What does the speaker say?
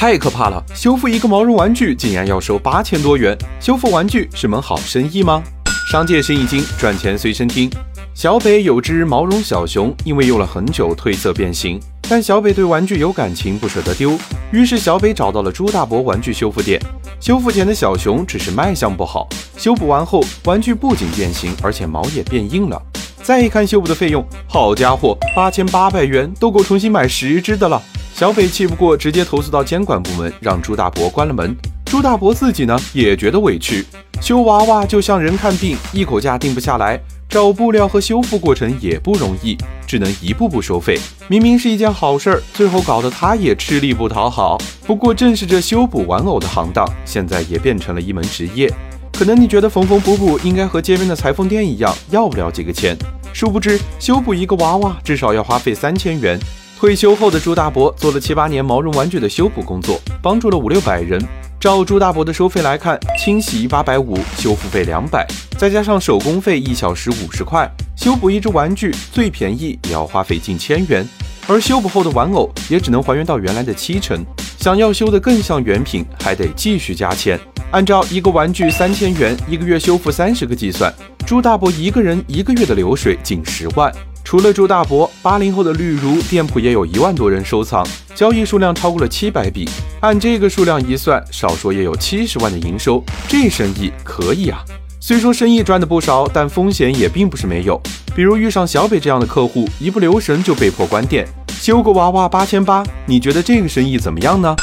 太可怕了！修复一个毛绒玩具竟然要收八千多元，修复玩具是门好生意吗？商界生意经，赚钱随身听。小北有只毛绒小熊，因为用了很久褪色变形，但小北对玩具有感情，不舍得丢，于是小北找到了朱大伯玩具修复店。修复前的小熊只是卖相不好，修补完后玩具不仅变形，而且毛也变硬了。再一看修补的费用，好家伙，八千八百元都够重新买十只的了。小北气不过，直接投诉到监管部门，让朱大伯关了门。朱大伯自己呢，也觉得委屈。修娃娃就像人看病，一口价定不下来，找布料和修复过程也不容易，只能一步步收费。明明是一件好事儿，最后搞得他也吃力不讨好。不过正是这修补玩偶的行当，现在也变成了一门职业。可能你觉得缝缝补补应该和街边的裁缝店一样，要不了几个钱，殊不知修补一个娃娃至少要花费三千元。退休后的朱大伯做了七八年毛绒玩具的修补工作，帮助了五六百人。照朱大伯的收费来看，清洗八百五，修复费两百，再加上手工费一小时五十块，修补一只玩具最便宜也要花费近千元。而修补后的玩偶也只能还原到原来的七成，想要修得更像原品，还得继续加钱。按照一个玩具三千元，一个月修复三十个计算，朱大伯一个人一个月的流水近十万。除了朱大伯，八零后的绿如店铺也有一万多人收藏，交易数量超过了七百笔。按这个数量一算，少说也有七十万的营收，这生意可以啊。虽说生意赚的不少，但风险也并不是没有。比如遇上小北这样的客户，一不留神就被迫关店。修个娃娃八千八，你觉得这个生意怎么样呢？